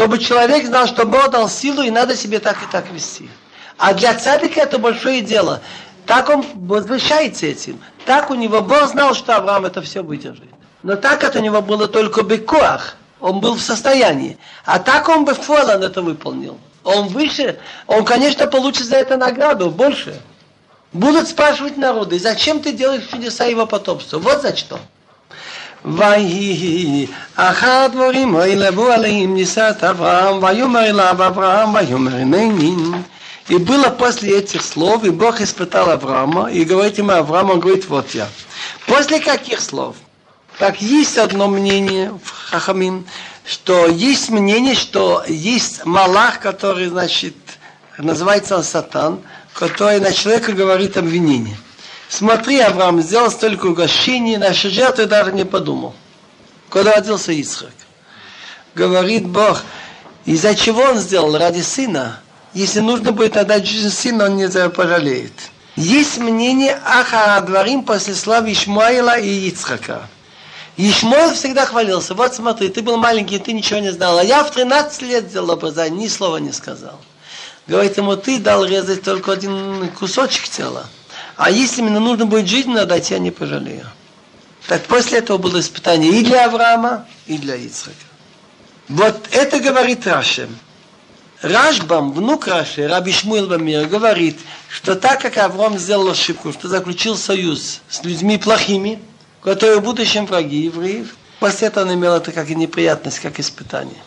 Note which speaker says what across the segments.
Speaker 1: чтобы человек знал, что Бог дал силу и надо себе так и так вести. А для цадика это большое дело. Так он возвышается этим. Так у него Бог знал, что Авраам это все выдержит. Но так это у него было только бекоах. Он был в состоянии. А так он бы он это выполнил. Он выше, он, конечно, получит за это награду больше. Будут спрашивать народы, зачем ты делаешь чудеса его потомства? Вот за что. ויהי אחר הדברים וילבו עליהם נישאת אברהם ויאמר אליו אברהם ויאמר הנני И было после этих слов, и Бог испытал Авраама, и говорит ему Авраам, он говорит, вот я. После каких слов? Так есть одно мнение в Хахамим, что есть мнение, что есть Малах, который, значит, называется он Сатан, который на человека говорит обвинение. Смотри, Авраам сделал столько угощений, наши жертвы даже не подумал. Когда родился Исхак. Говорит Бог, из-за чего он сделал? Ради сына. Если нужно будет отдать жизнь сына, он не пожалеет. Есть мнение Аха Дворим после слав Ишмаила и Ицхака. Ишмаил всегда хвалился. Вот смотри, ты был маленький, ты ничего не знал. А я в 13 лет сделал образование, ни слова не сказал. Говорит ему, ты дал резать только один кусочек тела. А если мне нужно будет жизнь надать, я не пожалею. Так после этого было испытание и для Авраама, и для Ицхака. Вот это говорит Рашем. Рашбам, внук Раши, Раби Шмуил Бамир, говорит, что так как Авраам сделал ошибку, что заключил союз с людьми плохими, которые в будущем враги евреев, после этого он имел это как и неприятность, как испытание.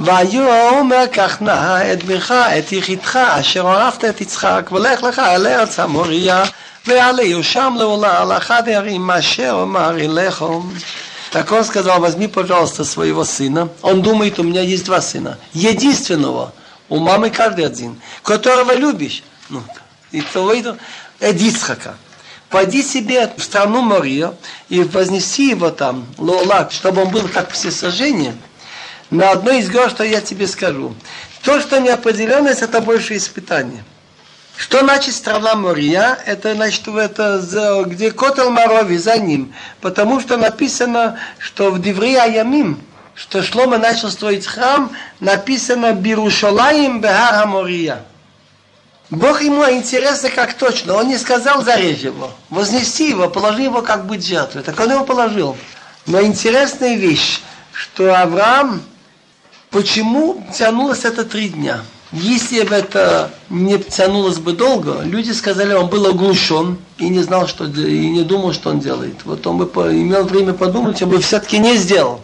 Speaker 1: ויאמר קח נא את בנך, את יחידך, אשר אהבת את יצחק, ולך לך אל ארץ המוריה, ועליהו שם לעולה על אחד הערים, אשר אמר אליכם. Так он сказал, возьми, пожалуйста, своего сына. Он думает, у меня есть два сына. Единственного, у мамы каждый один, которого любишь. Ну, и твоего, Эдицхака. Пойди себе в страну Мария и вознеси его там, Лолак, чтобы он был как все сожжения, на одной из гор, что я тебе скажу. То, что неопределенность, это больше испытание. Что значит страна Мория? Это значит, это, где Котел Марови, за ним. Потому что написано, что в Диври Аямим, что Шлома начал строить храм, написано Бирушалаим Бехара Мория. Бог ему интересно как точно. Он не сказал зарежь его, вознеси его, положи его как быть жертвой. Так он его положил. Но интересная вещь, что Авраам, почему тянулось это три дня? Если бы это не тянулось бы долго, люди сказали, он был оглушен и не знал, что и не думал, что он делает. Вот он бы имел время подумать, он бы все-таки не сделал.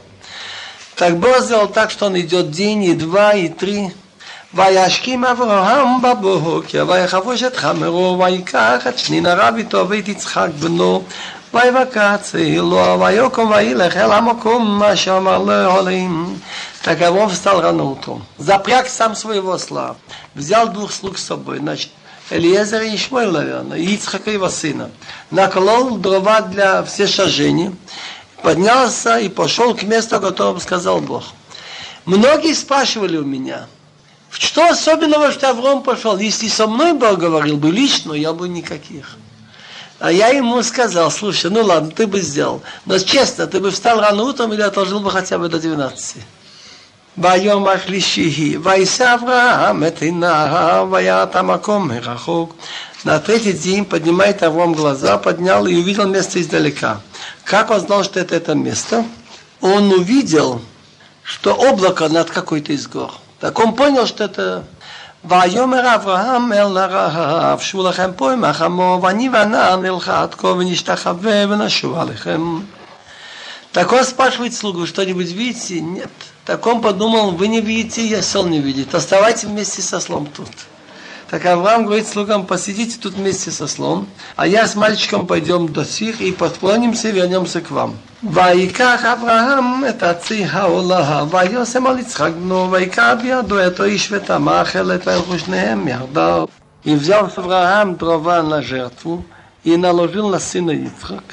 Speaker 1: Так Бог сделал так, что он идет день, и два, и три. וישכים אברהם בבוקר, ויחבוש את חמרו, ויקח את שנין הרב איתו ואת יצחק בנו, Таково встал рано утром. Запряг сам своего осла. Взял двух слуг с собой. Значит, Элиезера и Ишмой, наверное, и Ицхака его сына. Наколол дрова для все сожжения. Поднялся и пошел к месту, о котором сказал Бог. Многие спрашивали у меня, что особенного, что Авром пошел? Если со мной Бог говорил бы лично, я бы никаких. А я ему сказал, слушай, ну ладно, ты бы сделал. Но честно, ты бы встал рано утром или отложил бы хотя бы до 12. ביום השלישי, ויישא אברהם את עיניו, וירא המקום מרחוק. На третий день поднимает Авраам глаза, поднял и увидел место издалека. Как он знал, что это это место? Он увидел, что облако над какой-то из гор. Так он понял, что это ויאמר אברהם אל הרעב, שבו לכם פה עם החמור, ואני והנער נלכה עד כה ונשתחווה ונשוב עליכם. Так он спрашивает слугу, что-нибудь видите? Нет. Так он подумал, вы не видите, я сон не видит. Оставайте вместе со слом тут. Так Авраам говорит слугам, посидите тут вместе со слом, а я с мальчиком пойдем до сих и подклонимся и вернемся к вам. ויקח אברהם את עצי העולה, ויושם על יצחק בנו, ויקח בידו את האיש ואת המאכלת, וילכו שניהם יחדיו. И взял Авраам дрова на жертву, и наложил на сына Ицхак,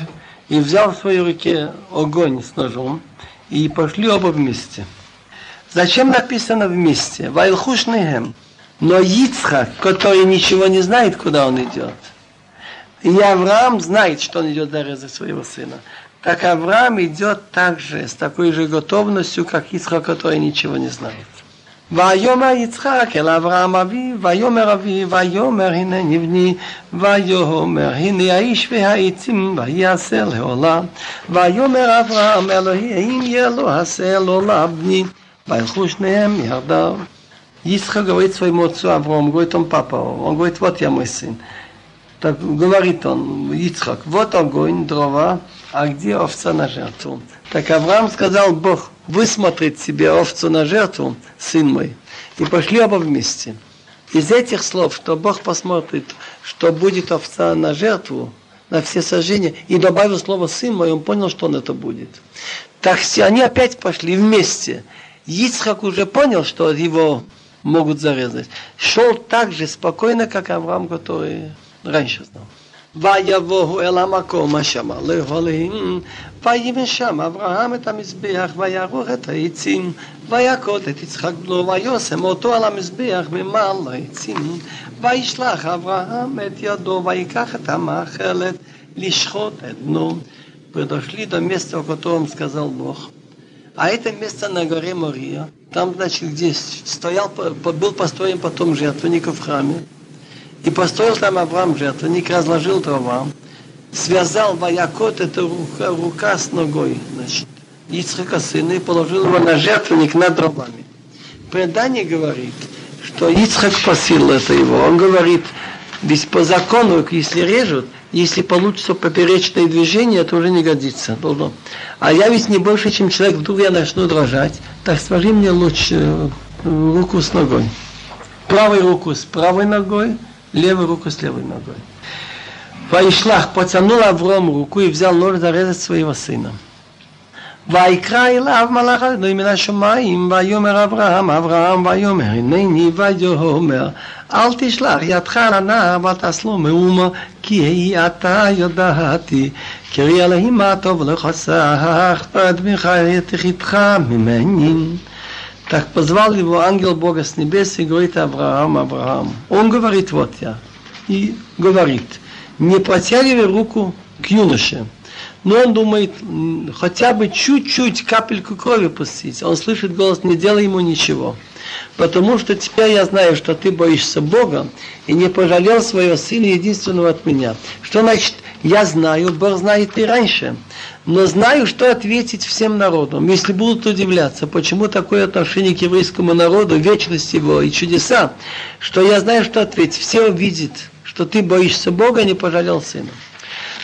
Speaker 1: и взял в своей руке огонь с ножом, и пошли оба вместе. Зачем написано вместе? Вайлхушнехем. Но Ицхак, который ничего не знает, куда он идет, и Авраам знает, что он идет зарезать своего сына. Так Авраам идет также с такой же готовностью, как Ицхак, который ничего не знает. ויאמר יצחק אל אברהם אביו, ויאמר אביו, ויאמר הנה נבני, ויאמר הנה האיש והעצים, ויעשה לעולם. ויאמר אברהם אלוהי, האם יהיה לו עשה לעולם בני, וילכו שניהם יחדיו. Исхак говорит своему отцу Аврому, говорит он папа, он говорит, вот я мой сын. Так говорит он, Ицхак, вот огонь, дрова, а где овца на жертву? Так Авраам сказал, Бог, высмотрит себе овцу на жертву, сын мой. И пошли оба вместе. Из этих слов, что Бог посмотрит, что будет овца на жертву, на все сожжения, и добавил слово сын мой, он понял, что он это будет. Так они опять пошли вместе. Ицхак уже понял, что его могут зарезать. Шел так же спокойно, как Авраам, который раньше знал. ויבואו אל המקום אשר להולים, ויבן שם אברהם את המזבח, ויערוך את העצים, ויכות את יצחק בנו, ויושם אותו על המזבח ממעל העצים, וישלח אברהם את ידו, ויקח את המאכלת לשחוט את бну. Пришли до места, о котором сказал Бог. А это место на горе Мария, там, значит, где стоял, был построен потом жертвенник в храме, и построил там Авраам жертвенник, разложил дрова, связал воякот, это рука, рука с ногой, значит, Ицхака сына, и положил его на жертвенник над дровами. Предание говорит, что Ицхак просил это его. Он говорит, ведь по закону, если режут, если получится поперечное движение, это уже не годится. А я ведь не больше, чем человек, вдруг я начну дрожать, так свари мне лучше э, руку с ногой. Правую руку с правой ногой, левую руку с левой ногой. Ваишлах потянул Авром руку и взял нож зарезать своего сына. ויקרא אליו מלאך אדוני מן השמיים, ויאמר אברהם, אברהם, ויאמר, הנני, ויאמר, אל תשלח ידך על הנער, ותעש לו מאומה, כי היא אתה יודעתי, קרי אלוהים מה טוב לך סך, ואדמך יתחיתך ממני. Так позвал его ангел Бога с небес и говорит Авраам, Авраам. Он говорит, вот я. И говорит, не протягивай руку к юноше. Но он думает, хотя бы чуть-чуть капельку крови пустить. Он слышит голос, не делай ему ничего. Потому что теперь я знаю, что ты боишься Бога и не пожалел своего сына единственного от меня. Что значит, я знаю, Бог знает и раньше но знаю, что ответить всем народам. Если будут удивляться, почему такое отношение к еврейскому народу, вечность его и чудеса, что я знаю, что ответить. Все увидят, что ты боишься Бога, не пожалел сына.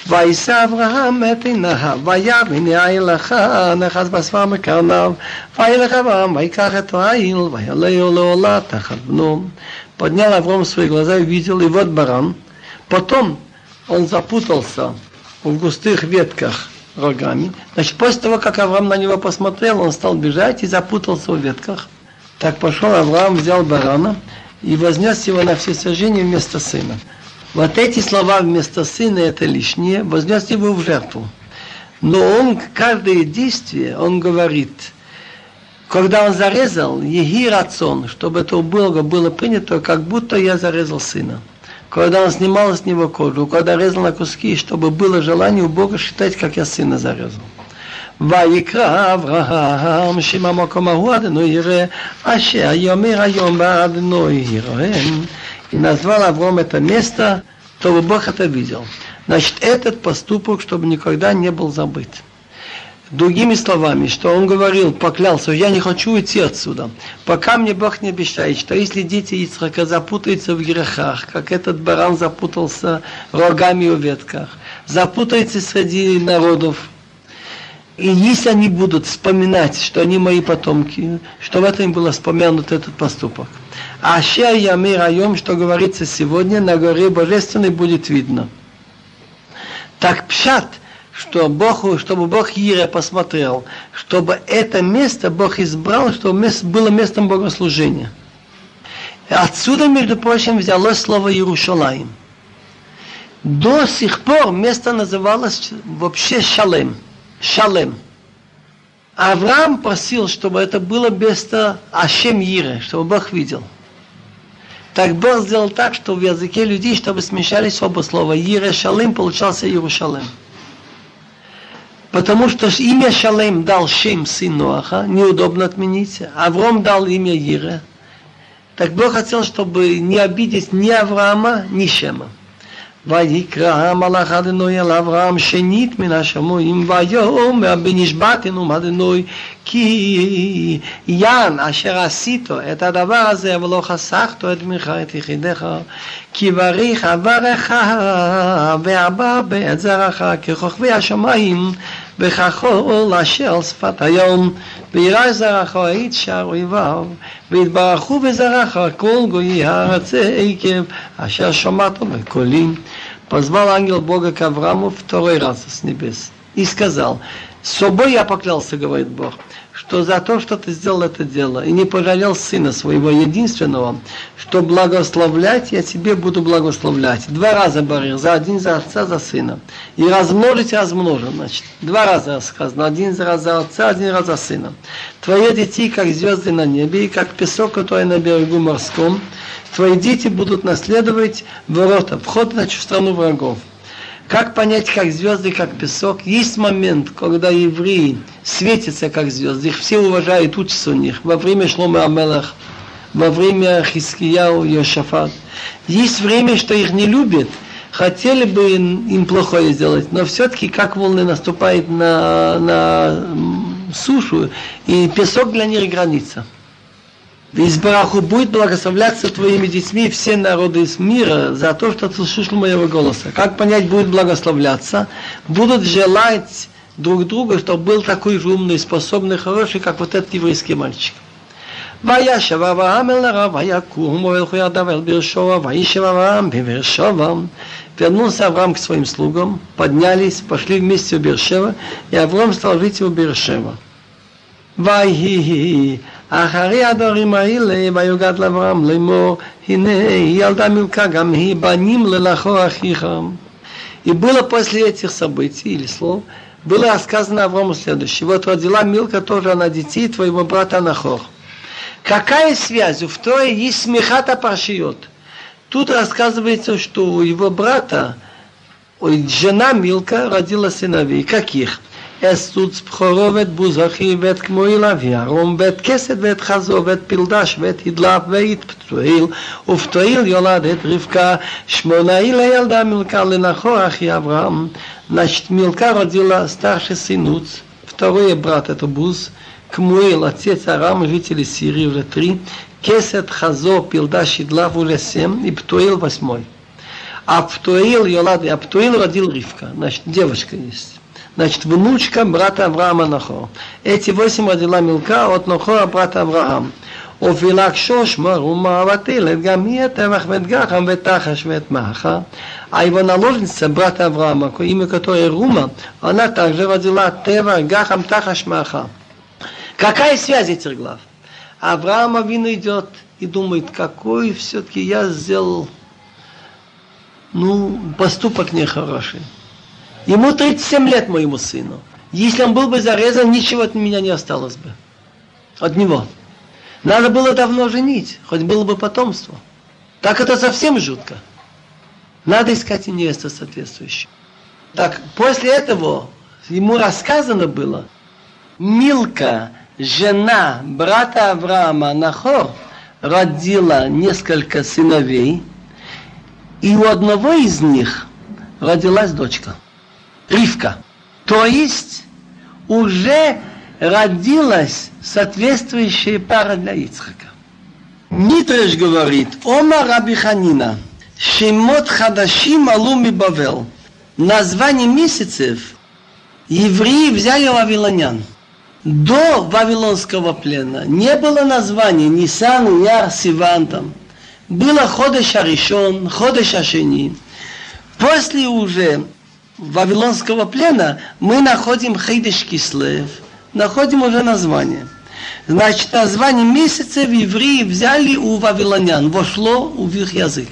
Speaker 1: וישא אברהם את עיניו, ויבן יין לך, נחס בסבר מקרניו, וילך אברהם, ויקח את העיל, ויעלהו לעולה תחת בנו. Поднял Авраам свои глаза и увидел, и вот баран. Потом он запутался в густых ветках рогами. Значит, после того, как Авраам на него посмотрел, он стал бежать и запутался в ветках. Так пошел Авраам, взял барана и вознес его на все сожжения вместо сына. Вот эти слова вместо сына это лишнее, вознес его в жертву. Но он, каждое действие, он говорит, когда он зарезал, еги рацион, чтобы это у Бога было принято, как будто я зарезал сына когда он снимал с него кожу, когда резал на куски, чтобы было желание у Бога считать, как я сына зарезал. ויקרא אברהם שם המקום ההוא אדנו יראה אשר יאמר היום באדנו יראם и назвал Авром это место, чтобы Бог это видел. Значит, этот поступок, чтобы никогда не был забыт. Другими словами, что он говорил, поклялся, я не хочу уйти отсюда, пока мне Бог не обещает, что если дети Ицхака запутаются в грехах, как этот баран запутался рогами в ветках, запутаются среди народов, и если они будут вспоминать, что они мои потомки, что в этом было вспомянут этот поступок. А ща я мир айом, что говорится сегодня, на горе Божественной будет видно. Так пшат – что Бог, чтобы Бог Ире посмотрел, чтобы это место Бог избрал, чтобы место было местом богослужения. Отсюда, между прочим, взялось слово Иерушалаим. До сих пор место называлось вообще Шалем. Шалем. Авраам просил, чтобы это было место Ашем Ире, чтобы Бог видел. Так Бог сделал так, что в языке людей, чтобы смешались оба слова. Ире Шалем получался Иерушалем. Потому что имя Шалем дал Шем, сын Ноаха, неудобно отменить. Авром дал имя Ире, Так Бог хотел, чтобы не обидеть ни Авраама, ни Шема. ויקרא המלאך אדינוי אל אברהם שנית מן השמועים ויאמר בנשבעתנו מאדינוי כי יען אשר עשית את הדבר הזה ולא חסכת את ממך את יחידך כי בריך אברך ואבא בעת זרעך ככוכבי השמיים וכחול אשר על שפת היום וירא זרעך את שער אויביו ויתברכו בזרעך כל גויי הארץ עקב אשר שמעת בקולים позвал ангел Бога к Аврааму второй раз с небес и сказал, с собой я поклялся, говорит Бог, что за то, что ты сделал это дело, и не пожалел сына своего единственного, что благословлять я тебе буду благословлять. Два раза говорил, за один за отца, за сына. И размножить размножим, значит. Два раза сказано, один раз за отца, один раз за сына. Твои дети, как звезды на небе, и как песок, который на берегу морском, твои дети будут наследовать ворота, вход в страну врагов. Как понять, как звезды, как песок? Есть момент, когда евреи светятся, как звезды. Их все уважают, учатся у них. Во время Шлома Амелах, во время Хискияу, Йошафат. Есть время, что их не любят, хотели бы им плохое сделать, но все-таки как волны наступают на, на сушу, и песок для них граница. Избраху будет благословляться твоими детьми все народы из мира за то, что ты слышал моего голоса. Как понять будет благословляться? Будут желать друг друга, чтобы был такой же умный, способный, хороший, как вот этот еврейский мальчик. וישב אברהם אל הרב, ויקום וילכו ידיו אל באר שבע, וישב אברהם בבאר שבע. Вернулся Авраам к своим слугам, поднялись, пошли вместе в Бершева, и Авраам стал жить в Бершева. ויהי אחרי הדברים האלה ויוגד לאברהם לאמור הנה ילדה מילכה גם היא בנים ללכו אחיך И было после этих событий или слов, было рассказано Аврааму следующее. Вот родила Милка тоже она детей твоего брата Нахор. Какая связь? В Торе есть смехата паршиот. Тут рассказывается, что у его брата жена Милка родила сыновей. Каких? אסוץ בכורו ואת בוזכי ואת כמוילה וירום ואת כסת ואת חזו ואת פלדש ואת הדלף ואת פתואיל ופתואיל יולד את רבקה שמונאי לילדה מילכה לנחור אחי אברהם Значит, Милка родила старший сын второй брат это Буз, Кмуэл, отец Арам, жители Сирии уже три, Кесет, Хазо, Пилда, Шидлав уже семь, и Птуил восьмой. А Птуил, Йолад, а Птуил родил Ривка, значит, девочка есть. Значит, внучка брата Авраама Нахор. Эти восемь родила Милка от Нахора брата Авраам. ובלקשו שמר ומעבתילת, גם היא הטבח ואת גחם ואת תחש ואת маха. А его наложница, брата Авраама, имя которой Рума, она также родила Тева, Гахам, Тахаш, Маха. Какая связь этих глав? Авраам Авин идет и думает, какой все-таки я сделал ну, поступок нехороший. Ему 37 лет, моему сыну. Если он был бы зарезан, ничего от меня не осталось бы. От него. Надо было давно женить, хоть было бы потомство. Так это совсем жутко. Надо искать невесту соответствующую. Так, после этого ему рассказано было, Милка, жена брата Авраама Нахор, родила несколько сыновей, и у одного из них родилась дочка. Ривка. То есть уже родилась соответствующая пара для Ицхака. Нитреш говорит, Ома Раби Ханина, Шемот Хадашим Алуми Бавел. Название месяцев евреи взяли вавилонян. До Вавилонского плена не было названия Нисан, Яр, Сиван там. Было Ходеш Аришон, Ходеш Ашени. После уже Вавилонского плена мы находим Хейдеш Кислев, находим уже название. Значит, название месяца в евреи взяли у вавилонян, вошло в их язык.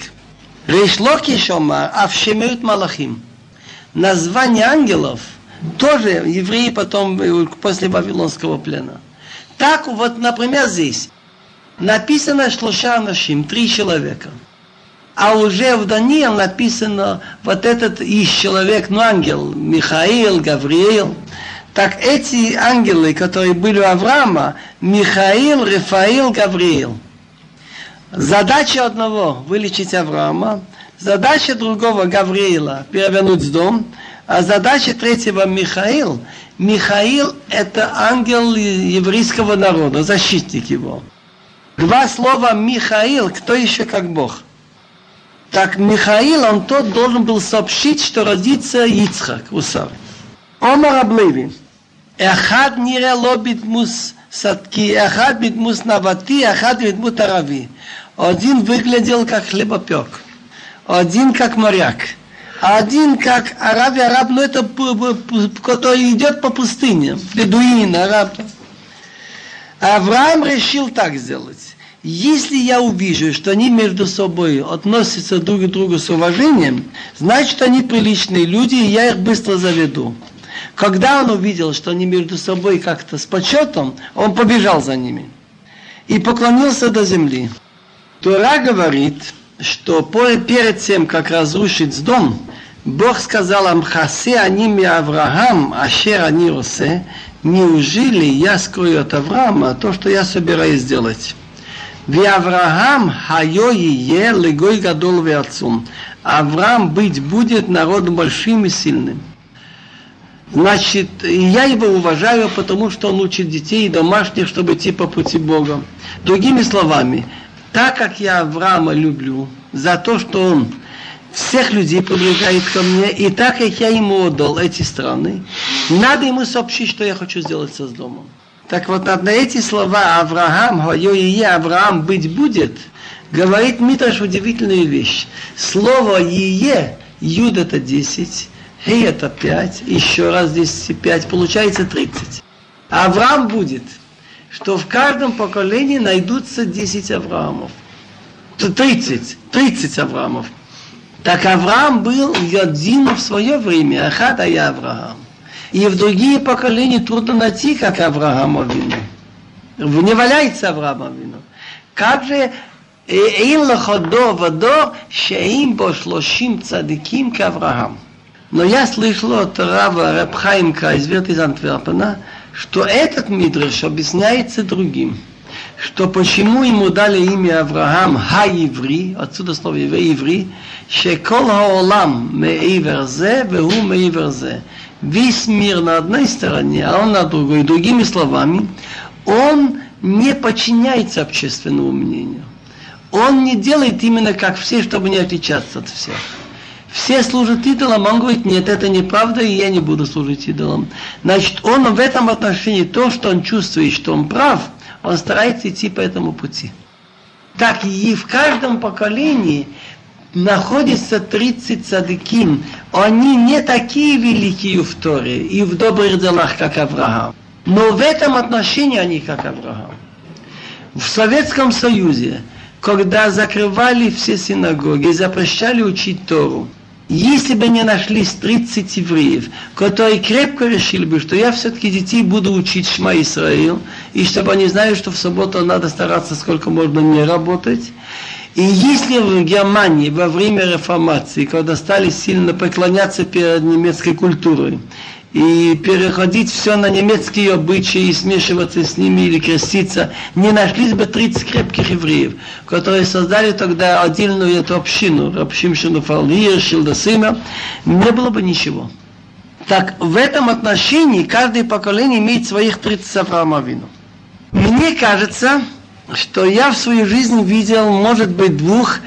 Speaker 1: Решлоки Шомар, Авшемют Малахим. Название ангелов тоже евреи потом, после Вавилонского плена. Так вот, например, здесь написано Шлоша Нашим, три человека – а уже в Даниил написано вот этот из человек, ну ангел, Михаил, Гавриил. Так эти ангелы, которые были у Авраама, Михаил, Рафаил, Гавриил. Задача одного – вылечить Авраама, задача другого – Гавриила – перевернуть дом, а задача третьего – Михаил. Михаил – это ангел еврейского народа, защитник его. Два слова Михаил, кто еще как Бог. Так Михаил, он тот должен был сообщить, что родится Ицхак, Усар. Омар Аблеви. Эхад нире лобит мус садки, эхад битмус навати, эхад битмут арави. Один выглядел как хлебопек, один как моряк, один как араб, араб, ну это который идет по пустыне, бедуин, араб. Авраам решил так сделать. Если я увижу, что они между собой относятся друг к другу с уважением, значит они приличные люди, и я их быстро заведу. Когда он увидел, что они между собой как-то с почетом, он побежал за ними и поклонился до земли. Тора говорит, что перед тем, как разрушить дом, Бог сказал Амхасе аними Авраам, ашер они росе, неужели я скрою от Авраама то, что я собираюсь сделать? Авраам хайо е легой гадол отцом. Авраам быть будет народом большим и сильным. Значит, я его уважаю, потому что он учит детей и домашних, чтобы идти по пути Бога. Другими словами, так как я Авраама люблю, за то, что он всех людей привлекает ко мне, и так как я ему отдал эти страны, надо ему сообщить, что я хочу сделать со домом. Так вот, на эти слова Авраам, Хойо и Авраам быть будет, говорит Митраш удивительную вещь. Слово Ие, Юд это 10, Хей это 5, еще раз 10 и 5, получается 30. Авраам будет, что в каждом поколении найдутся 10 Авраамов. 30, 30 Авраамов. Так Авраам был один в свое время, Ахад я Авраам. И в другие поколения трудно найти, как Авраама Авину. Не валяется Авраама Авину. Как же אין לך דור ודור שאין בו שלושים צדיקים כאברהם. Но я слышал от Рава Рабхаймка из из Антверпена, что этот мидрш объясняется другим. Что почему ему дали имя Авраам Ха-Иври, отсюда слово Иври, шекол хаолам меивер зе, веху меивер зе. Весь мир на одной стороне, а он на другой. Другими словами, он не подчиняется общественному мнению. Он не делает именно как все, чтобы не отличаться от всех все служат идолам, он говорит, нет, это неправда, и я не буду служить идолам. Значит, он в этом отношении, то, что он чувствует, что он прав, он старается идти по этому пути. Так и в каждом поколении находится 30 садыким. Они не такие великие в Торе и в добрых делах, как Авраам. Но в этом отношении они как Авраам. В Советском Союзе, когда закрывали все синагоги, запрещали учить Тору, если бы не нашлись 30 евреев, которые крепко решили бы, что я все-таки детей буду учить Шма Исраил, и чтобы они знали, что в субботу надо стараться сколько можно не работать, и если в Германии во время реформации, когда стали сильно преклоняться перед немецкой культурой, и переходить все на немецкие обычаи и смешиваться с ними или креститься, не нашлись бы 30 крепких евреев, которые создали тогда отдельную эту общину, общину Фалвир, Шилдасима, не было бы ничего. Так в этом отношении каждое поколение имеет своих 30 Авраама. Мне кажется, что я в свою жизнь видел, может быть, двух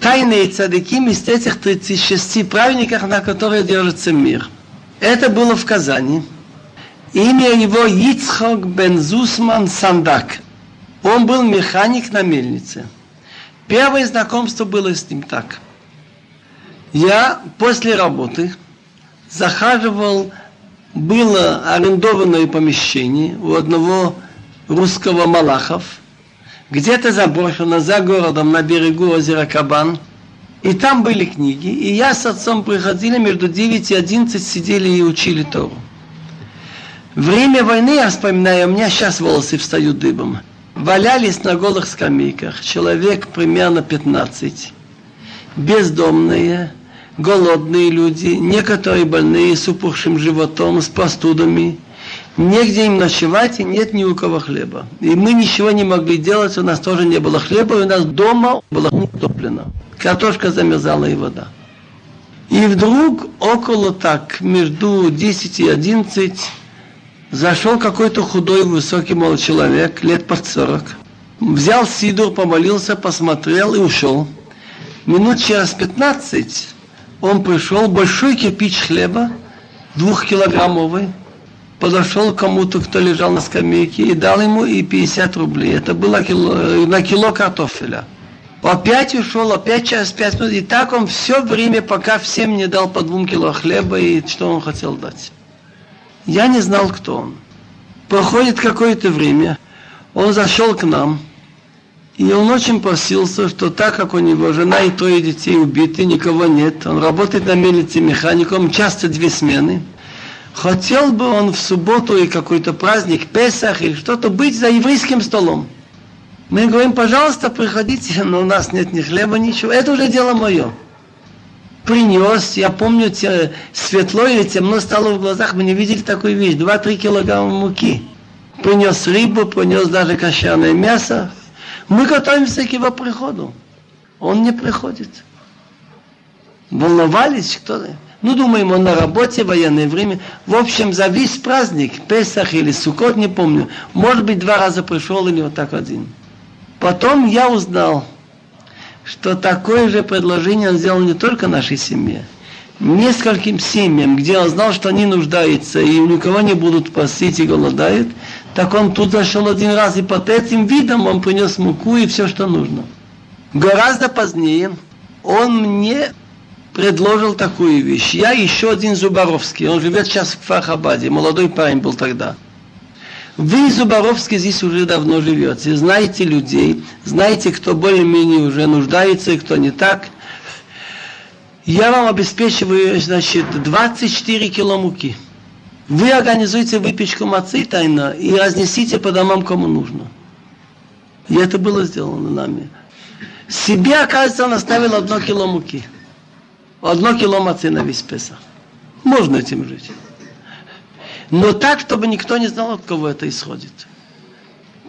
Speaker 1: тайные цадыким из этих 36 праведников, на которые держится мир – это было в Казани. Имя его Ицхок бен Зусман Сандак. Он был механик на мельнице. Первое знакомство было с ним так. Я после работы захаживал, было арендованное помещение у одного русского малахов, где-то заброшено за городом на берегу озера Кабан – и там были книги, и я с отцом приходили, между 9 и 11 сидели и учили Тору. Время войны, я вспоминаю, у меня сейчас волосы встают дыбом. Валялись на голых скамейках, человек примерно 15. Бездомные, голодные люди, некоторые больные с упухшим животом, с простудами. Негде им ночевать, и нет ни у кого хлеба. И мы ничего не могли делать, у нас тоже не было хлеба, и у нас дома было утоплено. Картошка замерзала и вода. И вдруг около так, между 10 и 11, зашел какой-то худой, высокий молодой человек, лет под 40. Взял сидур, помолился, посмотрел и ушел. Минут через 15 он пришел, большой кирпич хлеба, двухкилограммовый, подошел к кому-то, кто лежал на скамейке, и дал ему и 50 рублей. Это было кило, на кило картофеля. Опять ушел, опять через пять минут. И так он все время, пока всем не дал по двум кило хлеба и что он хотел дать. Я не знал, кто он. Проходит какое-то время, он зашел к нам, и он очень просился, что так как у него жена и трое детей убиты, никого нет, он работает на мельнице механиком, часто две смены, хотел бы он в субботу и какой-то праздник, Песах или что-то быть за еврейским столом. Мы говорим, пожалуйста, приходите, но у нас нет ни хлеба, ничего. Это уже дело мое. Принес, я помню, те, светло или темно стало в глазах, мы не видели такую вещь, 2-3 килограмма муки. Принес рыбу, принес даже кошерное мясо. Мы готовимся к его приходу. Он не приходит. Волновались, кто ну, думаем, он на работе, военное время. В общем, за весь праздник, Песах или Сукот, не помню, может быть, два раза пришел или вот так один. Потом я узнал, что такое же предложение он сделал не только нашей семье, нескольким семьям, где он знал, что они нуждаются и у никого не будут просить и голодают, так он тут зашел один раз и под этим видом он принес муку и все, что нужно. Гораздо позднее он мне предложил такую вещь. Я еще один Зубаровский, он живет сейчас в Фахабаде, молодой парень был тогда. Вы, Зубаровский, здесь уже давно живете, знаете людей, знаете, кто более-менее уже нуждается и кто не так. Я вам обеспечиваю, значит, 24 кило муки. Вы организуете выпечку мацы тайно и разнесите по домам, кому нужно. И это было сделано нами. Себе, оказывается, он оставил одно кило муки. Одно кило мацы на весь Песах. Можно этим жить но так, чтобы никто не знал, от кого это исходит.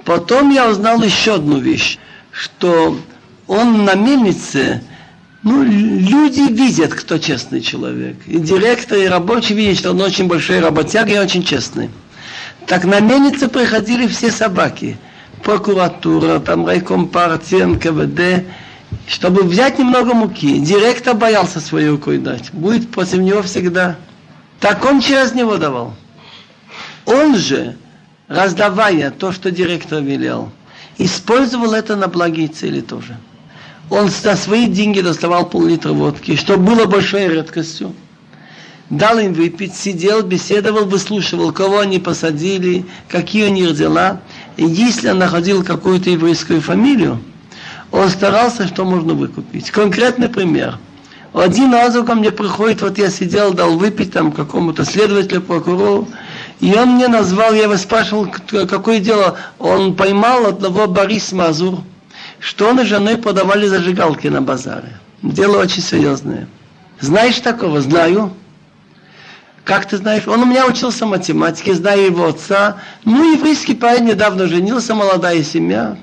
Speaker 1: Потом я узнал еще одну вещь, что он на мельнице, ну, люди видят, кто честный человек. И директор, и рабочий видят, что он очень большой работяг и очень честный. Так на мельнице приходили все собаки. Прокуратура, там райком партии, НКВД, чтобы взять немного муки. Директор боялся своей рукой дать. Будет против него всегда. Так он через него давал. Он же, раздавая то, что директор велел, использовал это на благие цели тоже. Он за свои деньги доставал пол-литра водки, что было большой редкостью. Дал им выпить, сидел, беседовал, выслушивал, кого они посадили, какие у них дела. И если он находил какую-то еврейскую фамилию, он старался, что можно выкупить. Конкретный пример. Один раз ко мне приходит, вот я сидел, дал выпить там какому-то следователю, прокурору, и он мне назвал, я его спрашивал, какое дело. Он поймал одного Борис Мазур, что он и женой подавали зажигалки на базаре. Дело очень серьезное. Знаешь такого? Знаю. Как ты знаешь? Он у меня учился математике, знаю его отца. Ну, еврейский парень недавно женился, молодая семья.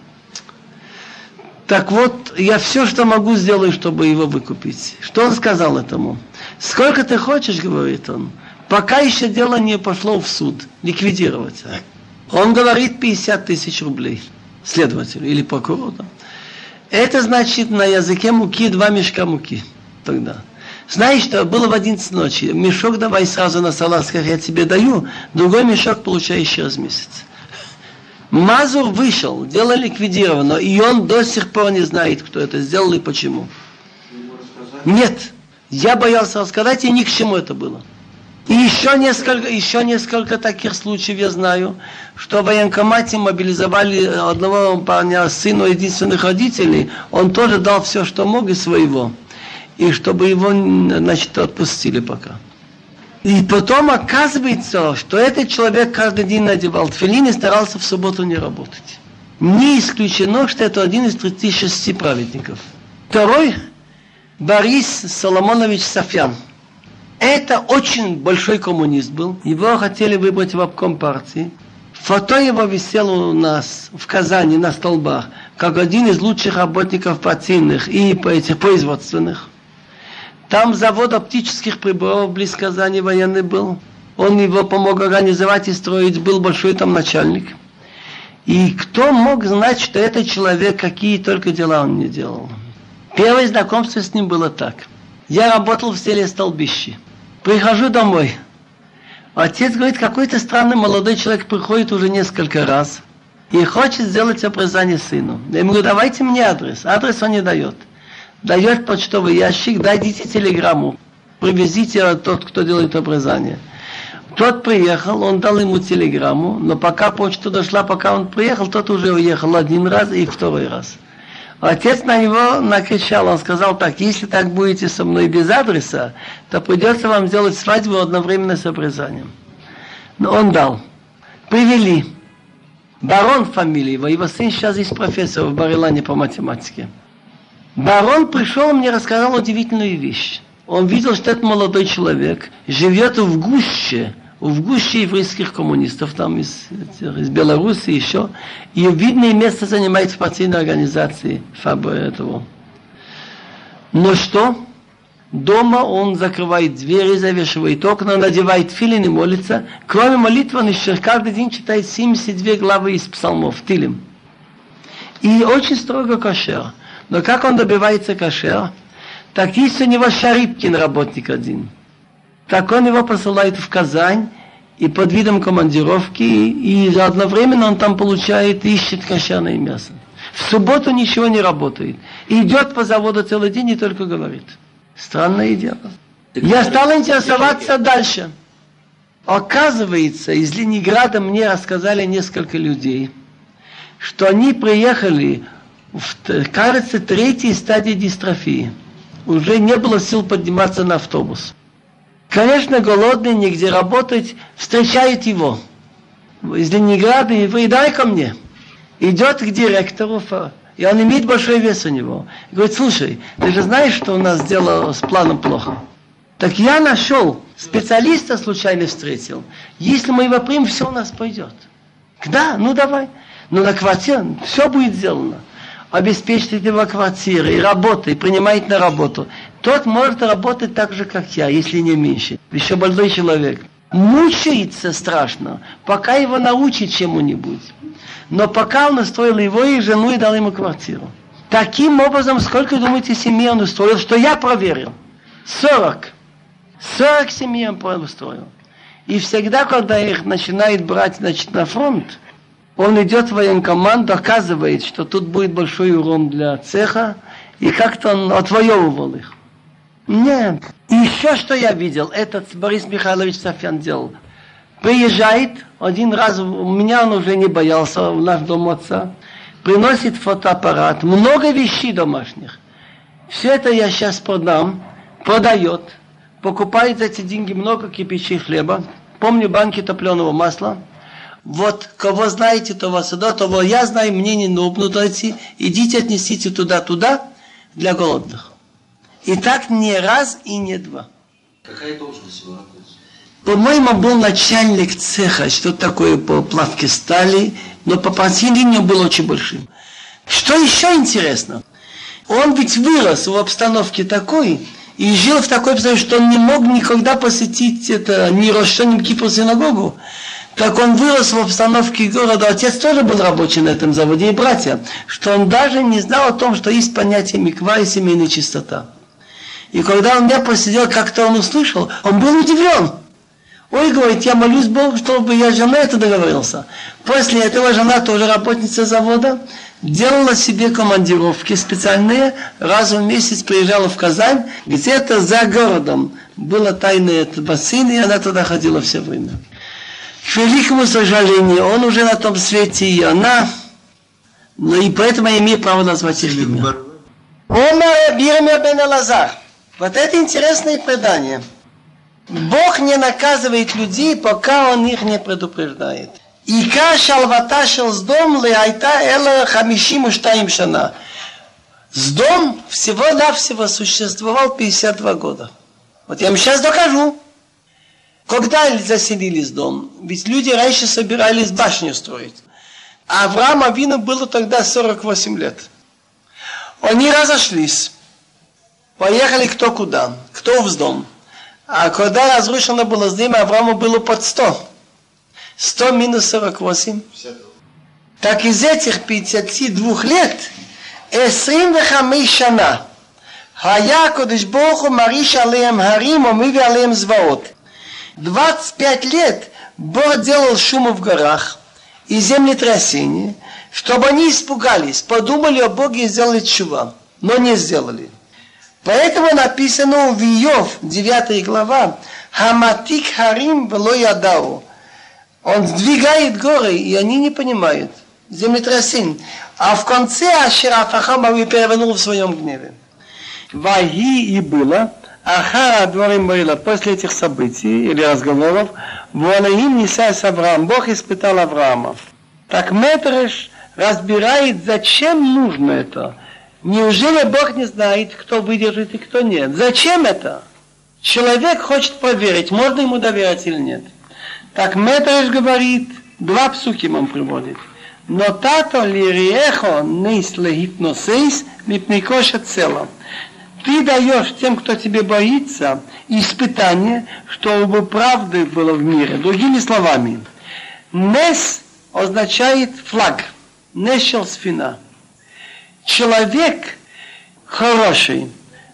Speaker 1: Так вот, я все, что могу, сделаю, чтобы его выкупить. Что он сказал этому? Сколько ты хочешь, говорит он пока еще дело не пошло в суд, ликвидировать. Он говорит 50 тысяч рублей следователю или прокурору. Это значит на языке муки два мешка муки тогда. Знаешь, что было в 11 ночи, мешок давай сразу на салатках я тебе даю, другой мешок получаешь через месяц. Мазур вышел, дело ликвидировано, и он до сих пор не знает, кто это сделал и почему. Нет, я боялся рассказать, и ни к чему это было. И еще несколько, еще несколько таких случаев я знаю, что в военкомате мобилизовали одного парня, сына единственных родителей, он тоже дал все, что мог из своего, и чтобы его, значит, отпустили пока. И потом оказывается, что этот человек каждый день надевал тфилин и старался в субботу не работать. Не исключено, что это один из 36 праведников. Второй, Борис Соломонович Софьян – Это очень большой коммунист был. Его хотели выбрать в обком партии. Фото его висело у нас в Казани на столбах, как один из лучших работников партийных и этих производственных. Там завод оптических приборов близ Казани военный был. Он его помог организовать и строить, был большой там начальник. И кто мог знать, что этот человек, какие только дела он не делал. Первое знакомство с ним было так. Я работал в селе Столбище. Прихожу домой. Отец говорит, какой-то странный молодой человек приходит уже несколько раз и хочет сделать обрезание сыну. Я ему говорю, давайте мне адрес. Адрес он не дает. Дает почтовый ящик, дайте телеграмму. Привезите тот, кто делает обрезание. Тот приехал, он дал ему телеграмму, но пока почта дошла, пока он приехал, тот уже уехал один раз и второй раз. Отец на него накричал, он сказал так, если так будете со мной без адреса, то придется вам сделать свадьбу одновременно с обрезанием. Но он дал. Привели. Барон фамилии его, его сын сейчас есть профессор в Барилане по математике. Барон пришел мне рассказал удивительную вещь. Он видел, что этот молодой человек живет в гуще в гуще еврейских коммунистов, там из, из Беларуси еще, и видное место занимает в партийной организации Фаба этого. Но что? Дома он закрывает двери, завешивает окна, надевает филин и молится. Кроме молитвы, он еще каждый день читает 72 главы из псалмов, тилим. И очень строго кошер. Но как он добивается кошер? Так есть у него Шарипкин, работник один – так он его посылает в Казань, и под видом командировки, и, и одновременно он там получает, ищет кошерное мясо. В субботу ничего не работает. идет по заводу целый день и только говорит. Странное дело. Я стал интересоваться дальше. Оказывается, из Ленинграда мне рассказали несколько людей, что они приехали в, кажется, третьей стадии дистрофии. Уже не было сил подниматься на автобус. Конечно, голодный, нигде работать, встречает его. Из Ленинграда, и дай ко мне. Идет к директору, и он имеет большой вес у него. И говорит, слушай, ты же знаешь, что у нас дело с планом плохо. Так я нашел, специалиста случайно встретил. Если мы его примем, все у нас пойдет. Да, ну давай. Ну на квартире все будет сделано обеспечить его квартиры, и работы, и принимает на работу. Тот может работать так же, как я, если не меньше. Еще большой человек. Мучается страшно, пока его научит чему-нибудь. Но пока он устроил его и жену и дал ему квартиру. Таким образом, сколько, думаете, семей он устроил, что я проверил? 40. 40 семей он устроил. И всегда, когда их начинает брать значит, на фронт, он идет в военкоманд, доказывает, что тут будет большой урон для цеха, и как-то он отвоевывал их. Нет. И еще что я видел, этот Борис Михайлович Софьян делал. Приезжает, один раз, у меня он уже не боялся, в наш дом отца, приносит фотоаппарат, много вещей домашних. Все это я сейчас продам, продает, покупает за эти деньги много кипящей хлеба, помню банки топленого масла, вот кого знаете, того сюда, того я знаю, мне не нужно дойти, идите отнесите туда-туда для голодных. И так не раз и не два.
Speaker 2: Какая должность его
Speaker 1: По-моему, был начальник цеха, что такое по плавке стали, но по партийной был очень большим. Что еще интересно? Он ведь вырос в обстановке такой, и жил в такой обстановке, что он не мог никогда посетить это, ни Рошо, ни Кипр синагогу. Как он вырос в обстановке города, отец тоже был рабочий на этом заводе, и братья, что он даже не знал о том, что есть понятие миква и семейная чистота. И когда он меня посидел, как-то он услышал, он был удивлен. Ой, говорит, я молюсь Богу, чтобы я жена это договорился. После этого жена тоже работница завода, делала себе командировки специальные, раз в месяц приезжала в Казань, где-то за городом было тайный бассейн, и она туда ходила все время. К великому сожалению, он уже на том свете, и она, но и поэтому я имею право назвать их имя. Омар Бирмер бен Алазар. Вот это интересное предание. Бог не наказывает людей, пока Он их не предупреждает. Ика шалвата шел с дом леайта эла хамишиму штаим шана. С дом всего-навсего существовал 52 года. Вот я вам сейчас докажу. Когда заселились в дом? Ведь люди раньше собирались башню строить. А Авраам Авину было тогда 48 лет. Они разошлись. Поехали кто куда, кто в дом. А когда разрушено было здание, Аврааму было под 100. 100 минус 48. Так из этих 52 лет 25 שנה היה הקדוש ברוך הוא מרעיש עליהם הרים ומביא עליהם זוועות. 25 лет Бог делал шум в горах и землетрясение, чтобы они испугались, подумали о Боге и сделали чува, но не сделали. Поэтому написано в Иов, 9 глава, Хаматик Харим Вело Ядау. Он сдвигает горы, и они не понимают. Землетрясение. А в конце Ашерафахам перевернул в своем гневе. Ваги и было, Ахара дворим было после этих событий или разговоров, Вуанаим Нисас Авраам, Бог испытал Авраама. Так Метреш разбирает, зачем нужно это. Неужели Бог не знает, кто выдержит и кто нет? Зачем это? Человек хочет проверить, можно ему доверять или нет. Так Метреш говорит, два псуки он приводит. Но тато лириехо нейс легипносейс мипникоша целом. Ты даешь тем, кто тебе боится, испытание, чтобы правды было в мире. Другими словами, нес означает флаг, нешел сфина. Человек хороший,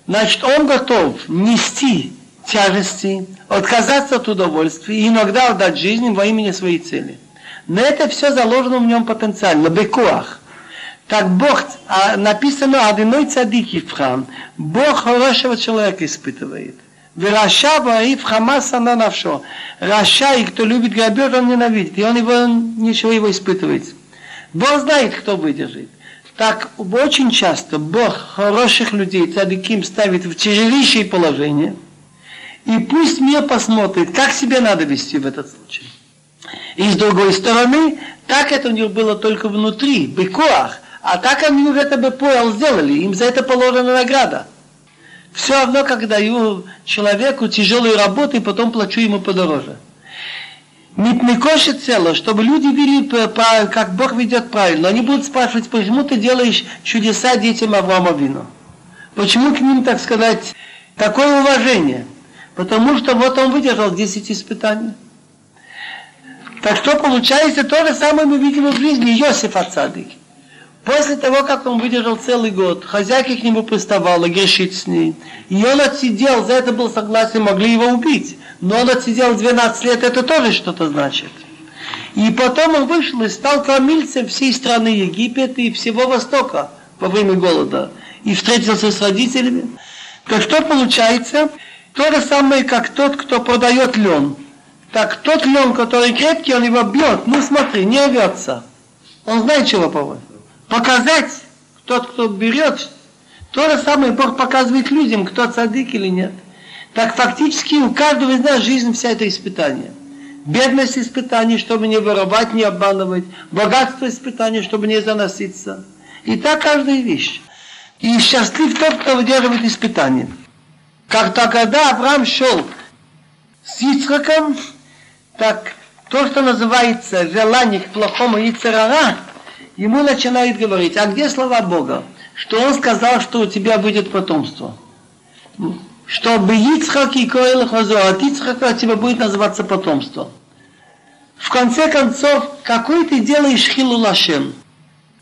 Speaker 1: значит, он готов нести тяжести, отказаться от удовольствия и иногда отдать жизнь во имени своей цели. Но это все заложено в нем потенциально, бекуах. Так Бог, а написано одиной цадик Ифхам, Бог хорошего человека испытывает. Вираша ваиф хамаса на навшо. Раша, и кто любит грабеж, он ненавидит. И он его, ничего его испытывает. Бог знает, кто выдержит. Так очень часто Бог хороших людей, цадиким, ставит в тяжелейшее положение. И пусть мир посмотрит, как себе надо вести в этот случай. И с другой стороны, так это у них было только внутри, в бекоах. А так они уже это бы понял сделали, им за это положена награда. Все равно, как даю человеку тяжелую работу, и потом плачу ему подороже. Митмикоши цело, чтобы люди видели, как Бог ведет правильно. Они будут спрашивать, почему ты делаешь чудеса детям Авраама Вину? Почему к ним, так сказать, такое уважение? Потому что вот он выдержал 10 испытаний. Так что получается то же самое мы видим в жизни Иосифа Цадык. После того, как он выдержал целый год, хозяйка к нему приставала, грешить с ней. И он отсидел, за это был согласен, могли его убить. Но он отсидел 12 лет, это тоже что-то значит. И потом он вышел и стал кормильцем всей страны Египет и всего Востока во время голода. И встретился с родителями. Так что получается? То же самое, как тот, кто продает лен. Так тот лен, который крепкий, он его бьет. Ну смотри, не рвется. Он знает, чего поводит показать, тот, кто берет, то же самое Бог показывает людям, кто цадык или нет. Так фактически у каждого из нас жизнь вся это испытание. Бедность испытаний, чтобы не воровать, не обманывать. Богатство испытаний, чтобы не заноситься. И так каждая вещь. И счастлив тот, кто выдерживает испытания. Как то, когда Авраам шел с Ицхаком, так то, что называется желание к плохому Ицерара, ему начинает говорить, а где слова Бога? Что он сказал, что у тебя будет потомство. Чтобы Ицхак и Коэл Хазо, от Ицхака у тебя будет называться потомство. В конце концов, какой ты делаешь хилу лашем?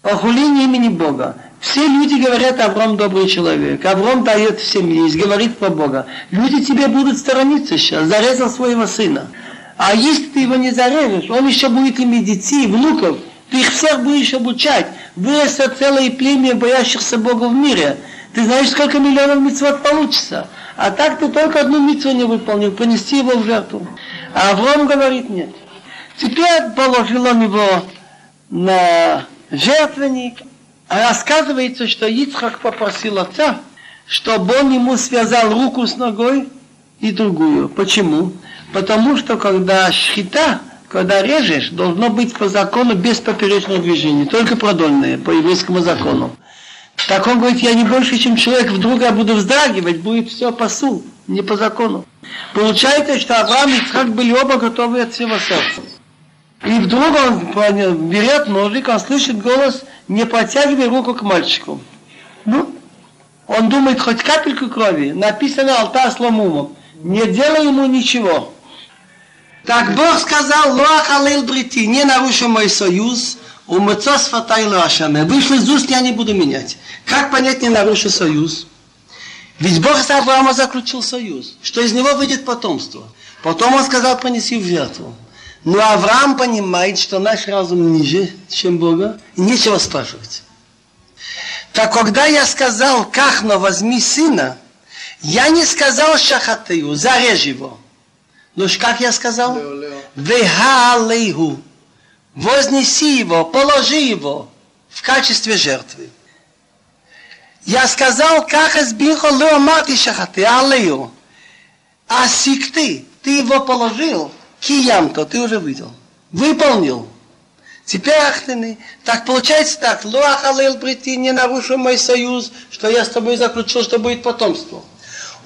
Speaker 1: Похуление имени Бога. Все люди говорят, Авраам добрый человек. Авраам дает всем есть, говорит про Бога. Люди тебе будут сторониться сейчас. Зарезал своего сына. А если ты его не зарежешь, он еще будет иметь детей, внуков. Ты их всех будешь обучать. Вырастет целое племя боящихся Бога в мире. Ты знаешь, сколько миллионов митцвот получится. А так ты только одну митцву не выполнил, принести его в жертву. А Авраам говорит нет. Теперь положил он его на жертвенник. А рассказывается, что Ицхак попросил отца, чтобы он ему связал руку с ногой и другую. Почему? Потому что когда шхита, когда режешь, должно быть по закону без поперечного движения, только продольное, по еврейскому закону. Так он говорит, я не больше, чем человек, вдруг я буду вздрагивать, будет все посул. не по закону. Получается, что Авраам и Ицхак были оба готовы от всего сердца. И вдруг он берет ножик, он слышит голос, не протягивай руку к мальчику. Ну, он думает, хоть капельку крови, написано алтарь сломумом. Не делай ему ничего. Так Бог сказал, Лоах Алил Брити, не нарушил мой союз, у Мецос Фатайло Ашаме. Вышло из уст, я не буду менять. Как понять, не нарушил союз? Ведь Бог с Авраамом заключил союз, что из него выйдет потомство. Потом он сказал, понеси в жертву. Но Авраам понимает, что наш разум ниже, чем Бога, и нечего спрашивать. Так когда я сказал, Кахно, возьми сына, я не сказал Шахатыю, зарежь его. Но как я сказал? Вехалейху. Вознеси его, положи его в качестве жертвы. Я сказал, как избихо леомати шахаты, алею. А сикты, ты его положил, киямто, ты уже видел. Выполнил. Теперь ахтыны. Так получается так, луах алел прийти, не нарушил мой союз, что я с тобой заключил, что будет потомство.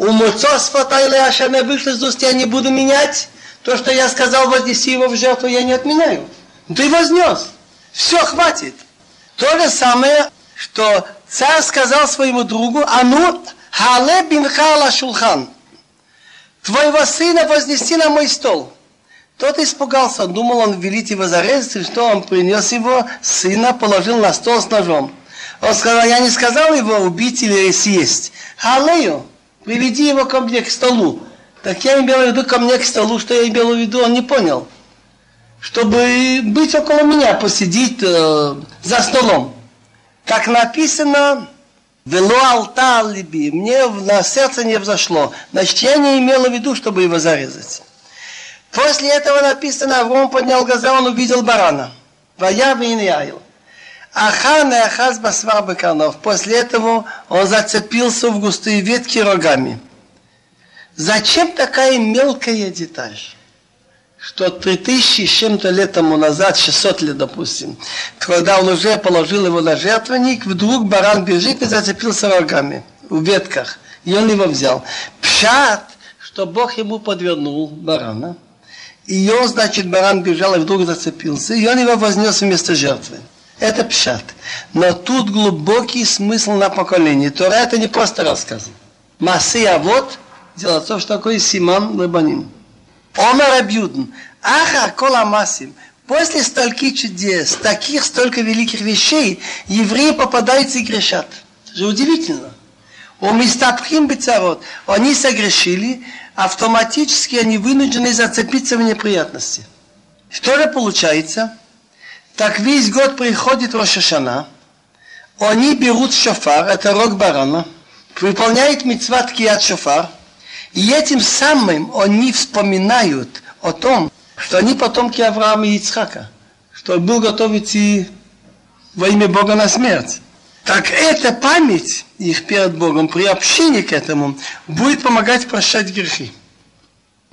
Speaker 1: У муцос фатайле ашаме уст, я не буду менять. То, что я сказал, вознеси его в жертву, я не отменяю. Ты вознес. Все, хватит. То же самое, что царь сказал своему другу, а ну, хале бинхала шулхан. Твоего сына вознеси на мой стол. Тот испугался, думал, он велит его зарезать, и что он принес его, сына положил на стол с ножом. Он сказал, я не сказал его убить или съесть. Халею, приведи его ко мне к столу. Так я имел в виду ко мне к столу, что я имел в виду, он не понял чтобы быть около меня, посидеть э, за столом. Как написано, вело алта либи, мне на сердце не взошло. Значит, я не имела в виду, чтобы его зарезать. После этого написано, Авром поднял глаза, он увидел барана. Вая виньяил. Ахан и Ахаз басвар беканов. После этого он зацепился в густые ветки рогами. Зачем такая мелкая деталь? что 3000 с чем-то лет тому назад, 600 лет, допустим, когда он уже положил его на жертвенник, вдруг баран бежит и зацепился рогами в ветках. И он его взял. Пшат, что Бог ему подвернул барана. И он, значит, баран бежал и вдруг зацепился. И он его вознес вместо жертвы. Это пшат. Но тут глубокий смысл на поколение. Тора это не просто рассказы. Масы, а вот, дело в том, что такое Симан Лабаним. Омар Абьюдн, Аха Кола Масим, после стольких чудес, таких столько великих вещей, евреи попадаются и грешат. Это же удивительно. У Мистапхим Бецарот, они согрешили, автоматически они вынуждены зацепиться в неприятности. Что же получается? Так весь год приходит Рошашана, они берут шофар, это рог барана, выполняют митцват кият шофар – и этим самым они вспоминают о том, что они потомки Авраама и Ицхака, что был готов идти во имя Бога на смерть. Так эта память их перед Богом при общении к этому будет помогать прощать грехи.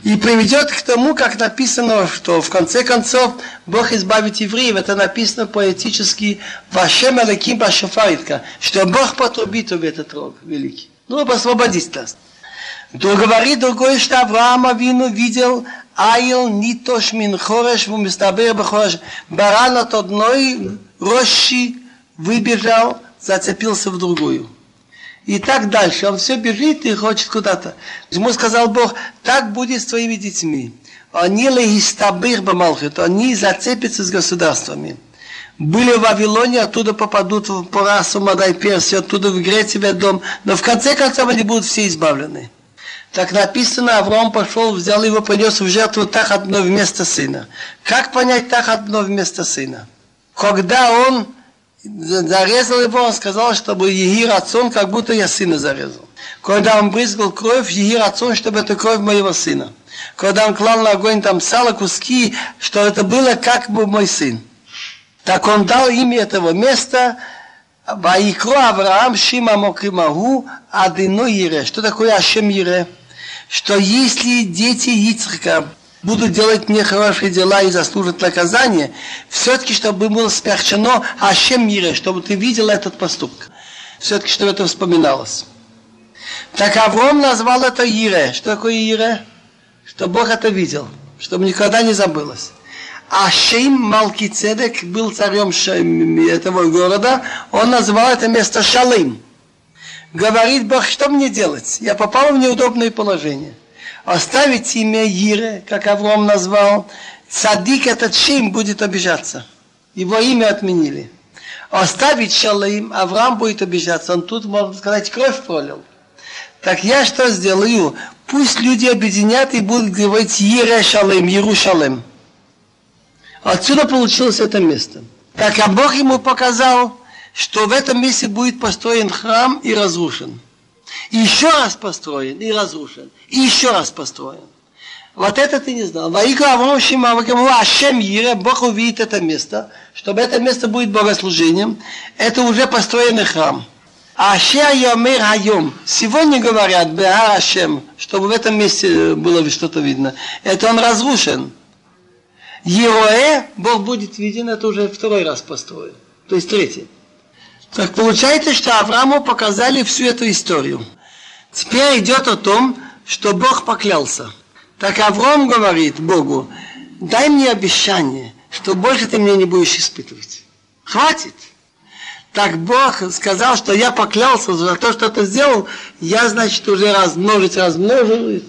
Speaker 1: И приведет к тому, как написано, что в конце концов Бог избавит евреев. Это написано поэтически «Вашем Алаким Башафаритка», что Бог потрубит в этот рог великий. Ну, освободить нас. То говорит другой, что Авраам Авину видел Айл Нитош Мин Хореш, в Мистабер Бахореш. Баран от одной рощи выбежал, зацепился в другую. И так дальше. Он все бежит и хочет куда-то. Ему сказал Бог, так будет с твоими детьми. Они легистабир бамалхит, они зацепятся с государствами. Были в Вавилоне, оттуда попадут в Порасу, Мадай, Персию, оттуда в Грецию, дом. Но в конце концов они будут все избавлены. Так написано, Авраам пошел, взял его, понес в жертву так одно вместо сына. Как понять так одно вместо сына? Когда он зарезал его, он сказал, чтобы Егир отцом, как будто я сына зарезал. Когда он брызгал кровь, Егир отцом, чтобы это кровь моего сына. Когда он клал на огонь там сало, куски, что это было как бы мой сын. Так он дал имя этого места, Ваикро Авраам Шима Мокримаху Адыно Ире. Что такое Ашем Ире? что если дети Ицхака будут делать нехорошие дела и заслужат наказание, все-таки, чтобы было смягчено Ашем мире, чтобы ты видел этот поступок. Все-таки, чтобы это вспоминалось. Так Авром назвал это Ире. Что такое Ире? Что Бог это видел, чтобы никогда не забылось. А Шейм Малкицедек был царем этого города, он назвал это место Шалым. Говорит Бог, что мне делать? Я попал в неудобное положение. Оставить имя Ире, как Авром назвал, Цадик этот Шим будет обижаться. Его имя отменили. Оставить Шалаим, Авраам будет обижаться. Он тут, можно сказать, кровь пролил. Так я что сделаю? Пусть люди объединят и будут говорить Ире Шалаим, Иерушалем. Отсюда получилось это место. Так а Бог ему показал, что в этом месте будет построен храм и разрушен. И еще раз построен и разрушен. И еще раз построен. Вот это ты не знал. Ваика Авраам Шима, Ашем Ире, Бог увидит это место, чтобы это место будет богослужением. Это уже построенный храм. Ашер Йомер Хайом. Сегодня говорят, Беар Ашем, чтобы в этом месте было что-то видно. Это он разрушен. Ероэ, Бог будет виден, это уже второй раз построен. То есть третий. Так получается, что Аврааму показали всю эту историю. Теперь идет о том, что Бог поклялся. Так Авраам говорит Богу, дай мне обещание, что больше ты меня не будешь испытывать. Хватит. Так Бог сказал, что я поклялся за то, что ты сделал, я, значит, уже размножить, размножил.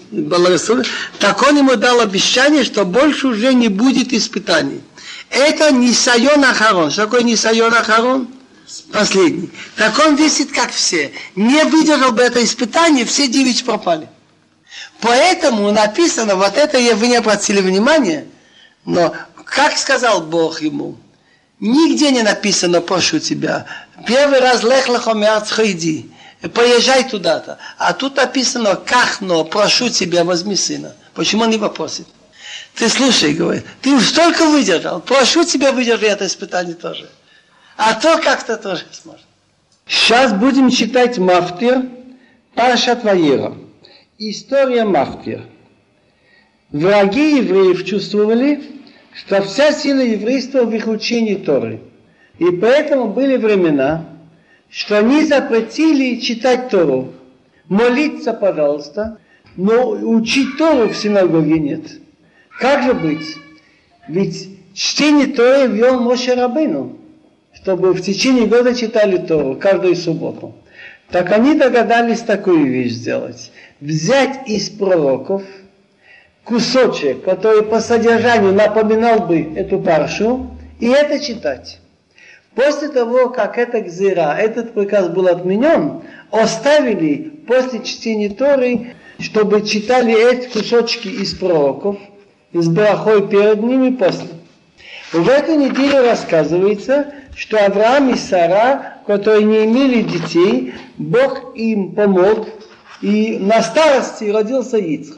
Speaker 1: Так он ему дал обещание, что больше уже не будет испытаний. Это Нисайон Ахарон. Что такое Нисайон Ахарон? Последний. Так он висит, как все. Не выдержал бы это испытание, все девять пропали. Поэтому написано, вот это вы не обратили внимания, но как сказал Бог ему, нигде не написано, прошу тебя, первый раз лех лехомиацха иди, поезжай туда-то. А тут написано, кахно, прошу тебя, возьми сына. Почему он не попросит? Ты слушай, говорит, ты столько выдержал, прошу тебя, выдержи это испытание тоже. А то как-то тоже сможешь. Сейчас будем читать Мафтир, Паша Твоера. История Мафтир. Враги евреев чувствовали, что вся сила еврейства в их учении Торы. И поэтому были времена, что они запретили читать Тору. Молиться, пожалуйста, но учить Тору в синагоге нет. Как же быть? Ведь чтение Торы вел Моше Рабыну, чтобы в течение года читали Тору каждую субботу. Так они догадались такую вещь сделать взять из пророков кусочек, который по содержанию напоминал бы эту паршу, и это читать. После того, как эта гзира, этот приказ был отменен, оставили после чтения Торы, чтобы читали эти кусочки из пророков, из брахой перед ними после. В эту неделю рассказывается, что Авраам и Сара, которые не имели детей, Бог им помог и на старости родился Ицхак.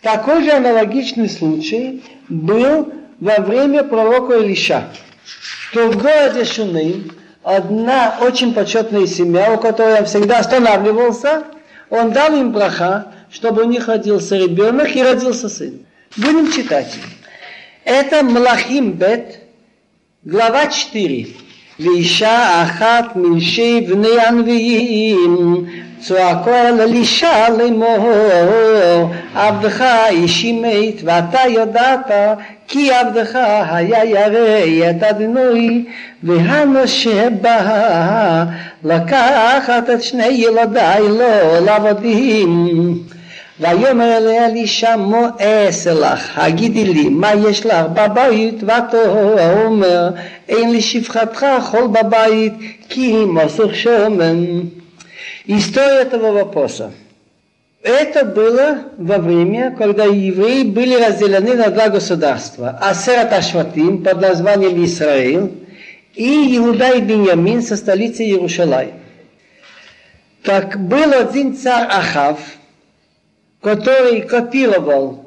Speaker 1: Такой же аналогичный случай был во время пророка Илиша, что в городе Шуним одна очень почетная семья, у которой он всегда останавливался, он дал им браха, чтобы у них родился ребенок и родился сын. Будем читать. Это Млахим Бет, глава 4. ואישה אחת מנשי בני הנביאים צועקו אל אלישע לאמור עבדך אישי מת ואתה יודעת כי עבדך היה ירא את אדינוי והנושה בא לקחת את שני ילדיי לו לעבדים ויאמר לאלישע מואס לך, הגידי לי, מה יש לך בבית? ותאמר, אין לשפחתך חול בבית, כי מסוך שמן. История этого вопроса. Это было во время, когда евреи были разделены на два государства. Асерат Ашватим под названием Израиль и Иуда и Беньямин со столицей Иерушалай. Так был один царь Ахав, который копировал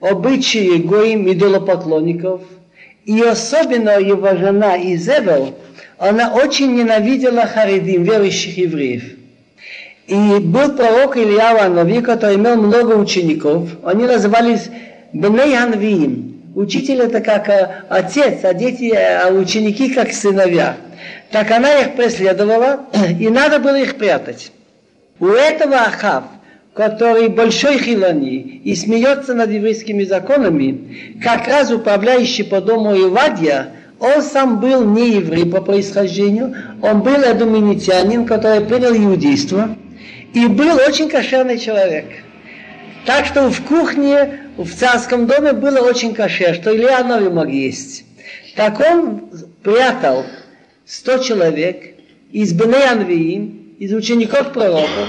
Speaker 1: обычаи гоим идолопоклонников, и особенно его жена Изевел, она очень ненавидела харидим, верующих евреев. И был пророк Илья Нави, который имел много учеников. Они назывались Бней Ханвиим. Учитель это как э, отец, а дети, а ученики как сыновья. Так она их преследовала, и надо было их прятать. У этого Ахав, который большой хилани и смеется над еврейскими законами, как раз управляющий по дому Ивадья, он сам был не еврей по происхождению, он был эдуминитянин, который принял иудейство, и был очень кошерный человек. Так что в кухне, в царском доме было очень кошер, что Илья Нови мог есть. Так он прятал 100 человек из Бней Анвиим, из учеников пророков,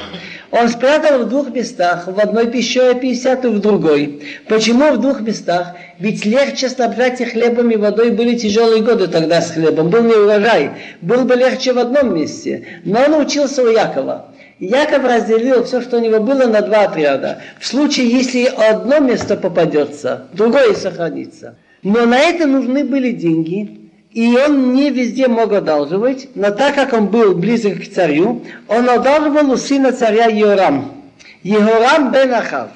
Speaker 1: он спрятал в двух местах, в одной пещере 50 и в другой. Почему в двух местах? Ведь легче снабжать их хлебом и водой, были тяжелые годы тогда с хлебом, был не урожай. Был бы легче в одном месте. Но он учился у Якова. Яков разделил все, что у него было, на два отряда. В случае, если одно место попадется, другое сохранится. Но на это нужны были деньги, и он не везде мог одалживать, но так как он был близок к царю, он одалживал у сына царя Йорам. Йорам бен Ахав.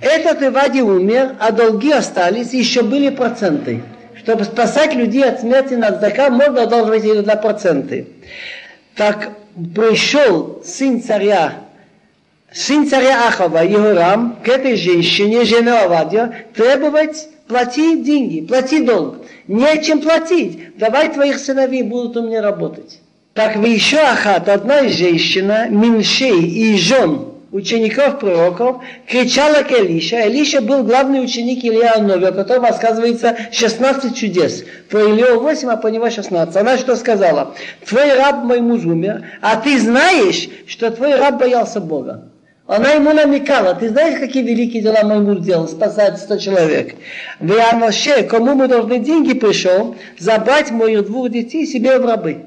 Speaker 1: Этот Ивади умер, а долги остались, еще были проценты. Чтобы спасать людей от смерти на Аздака, можно одалживать на проценты. Так пришел сын царя, сын царя Ахава, Йорам, к этой женщине, жене Авадия, требовать платить деньги, плати долг. Нечем платить. Давай твоих сыновей будут у меня работать. Так вы еще Ахат, одна женщина, Миншей и жен учеников пророков, кричала к Элише. Элиша был главный ученик Илья Нови, о котором рассказывается 16 чудес. Про Илью 8, а по него 16. Она что сказала? Твой раб мой муж умер, а ты знаешь, что твой раб боялся Бога. Она ему намекала, ты знаешь, какие великие дела мой муж делал, спасать 100 человек. Вы Моше, кому мы должны деньги пришел, забрать моих двух детей себе в рабы.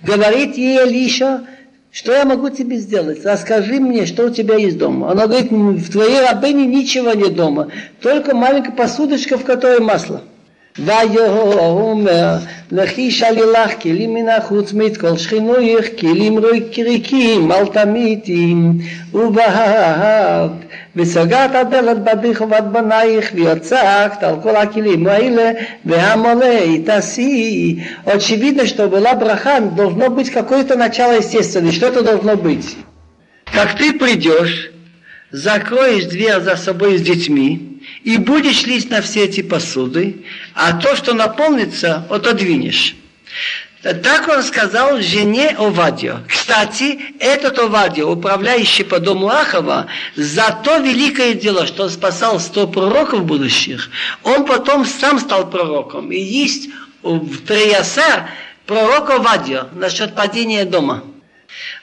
Speaker 1: Говорит ей Элиша, что я могу тебе сделать? Расскажи мне, что у тебя есть дома. Она говорит, в твоей рабыне ничего нет дома, только маленькая посудочка, в которой масло. ויאמר לכי שלי לך כלים מן החוץ מאת כל שכינויך כלים ריקים אל תמיתים ובהת וסגרת הדלת בדיך ובת בנייך ויצקת על כל הכלים האלה והמולה תעשי очевидно что была браха должно быть какое-то начало естественное что это должно быть как ты придешь закроешь дверь за собой с детьми и будешь лить на все эти посуды, а то, что наполнится, отодвинешь. Так он сказал жене Овадио. Кстати, этот Овадио, управляющий по дому Ахова, за то великое дело, что он спасал сто пророков будущих, он потом сам стал пророком. И есть в Трияса пророк Овадио насчет падения дома.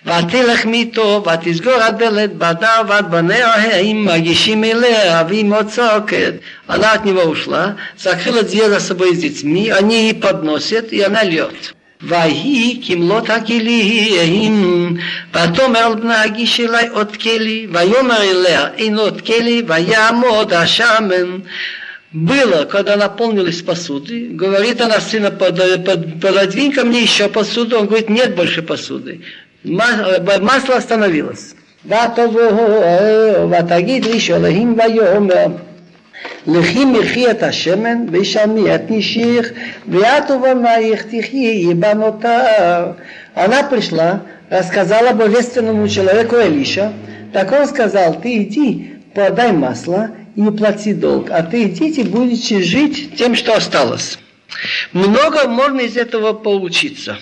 Speaker 1: ותלך מיתו, ותסגור הדלת בדה ועד בניה הם מגישים אליה, והיא моцокет. Она от него ушла, закрыла дверь за собой с детьми, они ей подносят, и она льет. ויהי כמלות הכלים, ותאמר על בנה הגיש אלי עוד כלי, ויאמר אליה אין עוד כלי, ויעמוד השמן. Было, когда наполнились посуды, говорит она сына, пододвинь ко мне еще посуду, он говорит, нет больше посуды масло остановилось. ותגיד לי שאלוהים ויאמר לכי מחי את השמן ושמי את נשיך ואת ובנייך תחיי בנותר. Она пришла, рассказала божественному человеку Элиша, так он сказал, ты иди, подай масло и плати долг, а ты идите, будете жить тем, что осталось. Много можно из этого поучиться.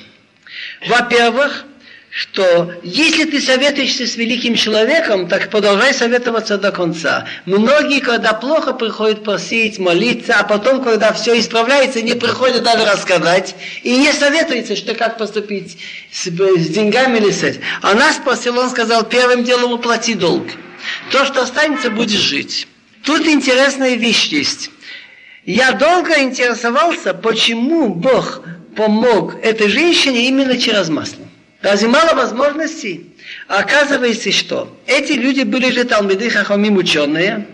Speaker 1: Во-первых, что если ты советуешься с великим человеком, так продолжай советоваться до конца. Многие, когда плохо, приходят просить, молиться, а потом, когда все исправляется, не приходят даже рассказать и не советуются, что как поступить с, с деньгами или с этим. А нас спросил, он сказал, первым делом уплати долг. То, что останется, будешь жить. Тут интересная вещь есть. Я долго интересовался, почему Бог помог этой женщине именно через масло. Разве мало возможностей? А оказывается, что эти люди были же талмиды хахамим ученые,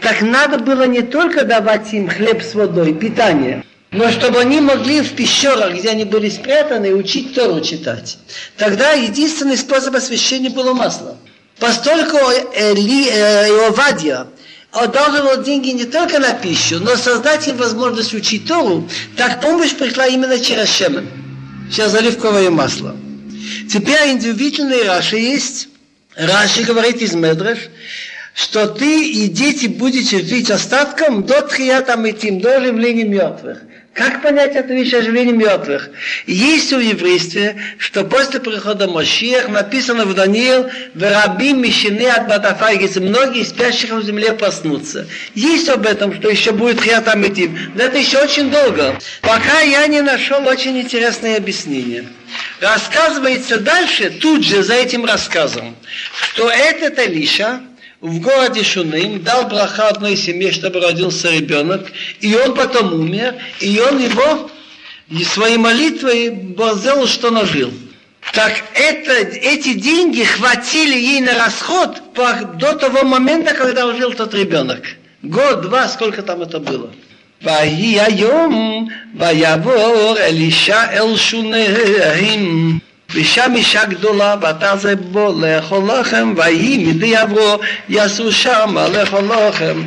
Speaker 1: так надо было не только давать им хлеб с водой, питание, но чтобы они могли в пещерах, где они были спрятаны, учить Тору читать. Тогда единственный способ освящения было масло. Постольку Эли, э, Иовадия одалживал деньги не только на пищу, но создать им возможность учить Тору, так помощь пришла именно через шемен, через оливковое масло. Теперь индивидуальные Раши есть, Раши говорит из Медреш, что ты и дети будете жить остатком до Тхията Митим, до оживления мертвых. Как понять эту вещь оживления мертвых? Есть в еврействе, что после прихода Мошиях написано в Даниил, в рабим мишины от Батафайгис, многие спящих в земле проснутся. Есть об этом, что еще будет хиатамитим. Но это еще очень долго. Пока я не нашел очень интересное объяснение. Рассказывается дальше, тут же за этим рассказом, что этот Алиша, в городе Шуным дал браха одной семье, чтобы родился ребенок, и он потом умер, и он его и своей молитвой сделал, что нажил. Так это, эти деньги хватили ей на расход до того момента, когда жил тот ребенок. Год, два, сколько там это было. ויהי היום ויעבור אלישע אל שונאים ושם אישה גדולה, ואתה זה בו לאכול לחם, ויהי מדי עברו, יעשו שמה לאכול לחם.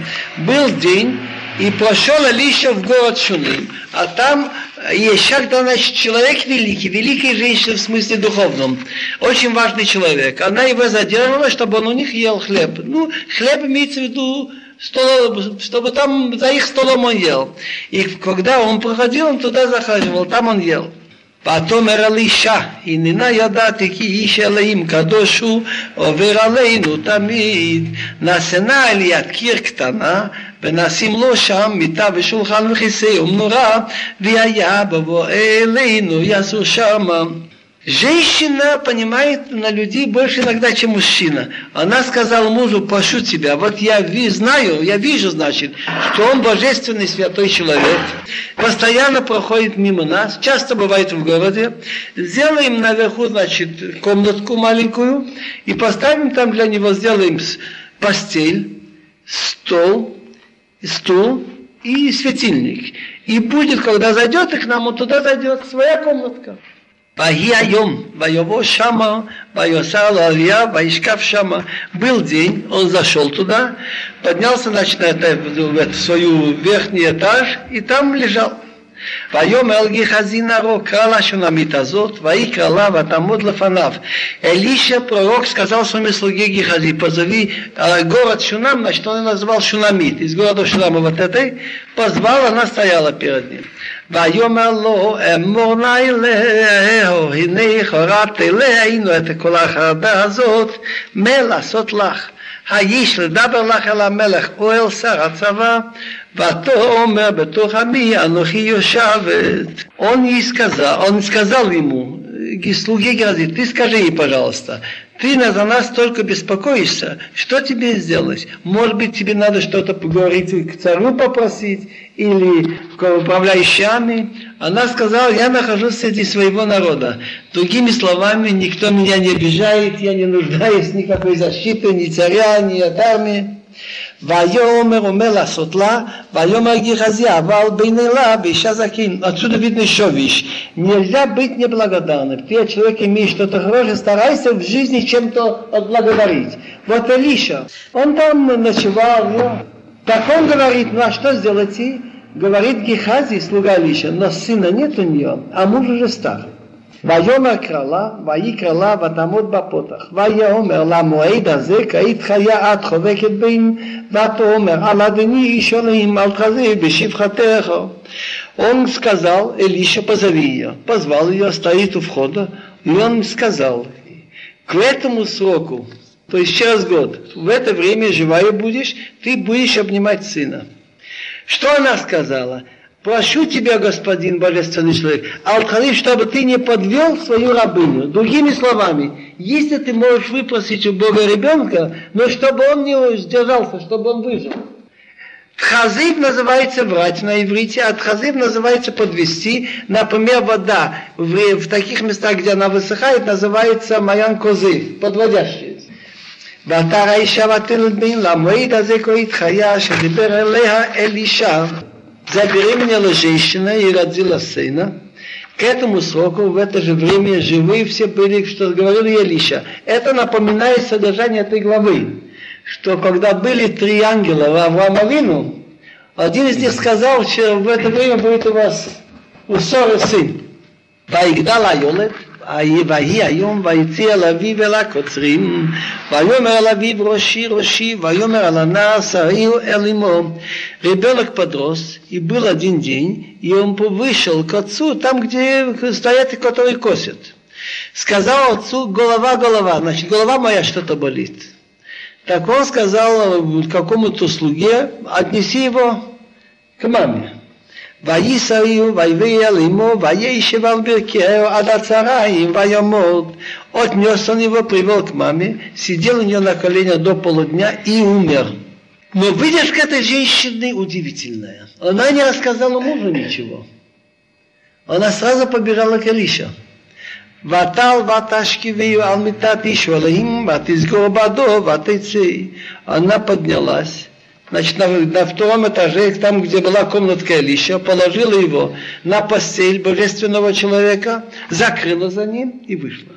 Speaker 1: Был день, и прошел Алиша в город Шуним, а там Ешак, да, значит, человек великий, великая женщина в смысле духовном, очень важный человек. Она его задерживала, чтобы он у них ел хлеб. Ну, хлеб имеется в виду стол, чтобы там за их столом он ел. И когда он проходил, он туда захаживал, там он ел. ותאמר אלישע, הננה ידעתי כי איש אלוהים קדוש הוא עובר עלינו תמיד. נעשנה לי יד קיר קטנה, ונשים לו שם מיטה ושולחן וכיסא ומנורה, והיה בבוא אלינו יעשו שמה. Женщина понимает на людей больше иногда, чем мужчина. Она сказала мужу, прошу тебя, вот я ви, знаю, я вижу, значит, что он божественный святой человек, постоянно проходит мимо нас, часто бывает в городе. Сделаем наверху, значит, комнатку маленькую и поставим там для него, сделаем постель, стол, стул и светильник. И будет, когда зайдет, и к нам он туда зайдет, своя комнатка. ויהי היום, ויבוא שמה, ויוסר לו עלייה, וישכב שמה. Был день, он зашел туда, поднялся, значит, на это, в эту свою верхний этаж, и там лежал. ויאמר גחזי נערו, קרא לה שונמית הזאת, ויקרא לה ותעמוד לפניו. Элиша, пророк, сказал своему слуге Гехази, позови город Шунам, значит, он назвал Шунамит, из города Шунама вот этой, позвал, она стояла перед ним. ויאמר לו אמור נא אלהו הנה חורת אלינו את כל החרדה הזאת מה לעשות לך האיש לדבר לך אל המלך או אל שר הצבא ותאמר בתוך עמי אנוכי יושבת. Он ей сказал, он сказал ему, слуге Герази, ты скажи ей, пожалуйста, ты за нас только беспокоишься, что тебе сделать? Может быть, тебе надо что-то поговорить к царю попросить или к управляющими? Она сказала, я нахожусь среди своего народа. Другими словами, никто меня не обижает, я не нуждаюсь в никакой защиты, ни царя, ни от армии. Вайомер умела сотла, вайомер Гихазия, вал бейнела, бейша закин. Отсюда видно еще вещь. Нельзя быть неблагодарным. Ты человек человека имеешь что-то хорошее, старайся в жизни чем-то отблагодарить. Вот Алиша. он там ночевал, ну, так он говорит, ну а что сделать? И говорит Гехази, слуга Алиша. но сына нет у нее, а муж уже стар. ויאמר קרלה, ויקרא לה ותעמוד בפותח. ויאמר למועד הזה, כעת חיה את חובקת בין, ותאמר על אדוני איש אלוהים אל תחזה בשפחתך. Он сказал, Элиша, позови ее. Позвал ее, стоит у входа, и он сказал, к этому сроку, то есть через год, в это время живая будешь, ты будешь обнимать сына. Что она сказала? Прошу тебя, господин божественный человек, Алхариф, чтобы ты не подвел свою рабыню. Другими словами, если ты можешь выпросить у Бога ребенка, но чтобы он не сдержался, чтобы он выжил. Тхазив называется врать на иврите, а тхазив называется подвести. Например, вода в, в таких местах, где она высыхает, называется маян козы, подводящие. ואתה האישה ותלת בין למועד הזה כה התחיה שדיבר אליה אלישע забеременела женщина и родила сына. К этому сроку в это же время живые все были, что говорил Елиша. Это напоминает содержание этой главы, что когда были три ангела в Авраамовину, один из них сказал, что в это время будет у вас у ссоры сын. Ваигдала Йолет, ויהי היום ויצא אל אביו אל הקוצרים ויאמר אל אביו ראשי ראשי ויאמר על הנער сарию אל אמו ребенок подрос и был один день и он вышел к отцу там где стоят которые косят сказал отцу голова голова значит голова моя что-то болит так он сказал какому-то слуге отнеси его к маме ויסעיו ויביא אל אמו וישב על ברכיהו עד הצהריים וימות. Отнес он его, привел к маме, сидел у нее на коленях до полудня и умер. Но выдержка этой женщины удивительная. Она не рассказала мужу ничего. Она сразу побежала к Илише. ותל ותשכיביו על מיטת איש אלוהים ותסגור בעדו ותצא. Она поднялась значит, на, на втором этаже, там, где была комнатка Илиша, положила его на постель божественного человека, закрыла за ним и вышла.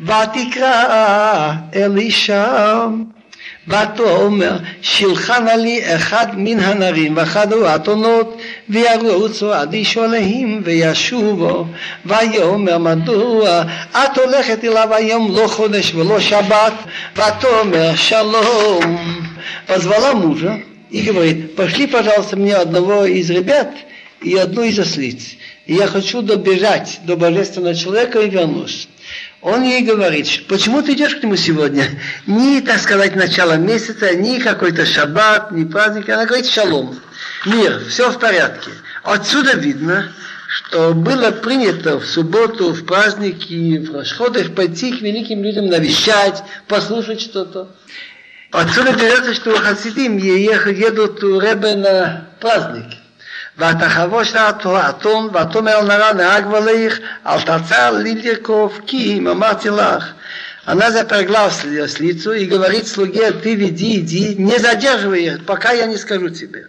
Speaker 1: ותקרא אלישע ותאמר שילחנה לי אחד מן הנרים ואחד הוא האתונות וירוצו עד איש עליהם וישובו ויאמר מדוע את הולכת אליו היום לא חודש ולא שבת ותאמר שלום позвала мужа и говорит, пошли, пожалуйста, мне одного из ребят и одну из ослиц. Я хочу добежать до божественного человека и вернусь. Он ей говорит, почему ты идешь к нему сегодня? Ни, так сказать, начало месяца, ни какой-то шаббат, ни праздник. Она говорит, шалом, мир, все в порядке. Отсюда видно, что было принято в субботу, в праздники, в расходах пойти к великим людям навещать, послушать что-то. Отсюда берется, что хасидим едут у Ребе на праздник. ותחבוש דעתו האתון, ותאמר נרא נהג ולך, אל תצא לי לרכוב, כי אם אמרתי לך. Она запрягла слицу и говорит слуге, ты веди, иди, не задерживай их, пока я не скажу тебе.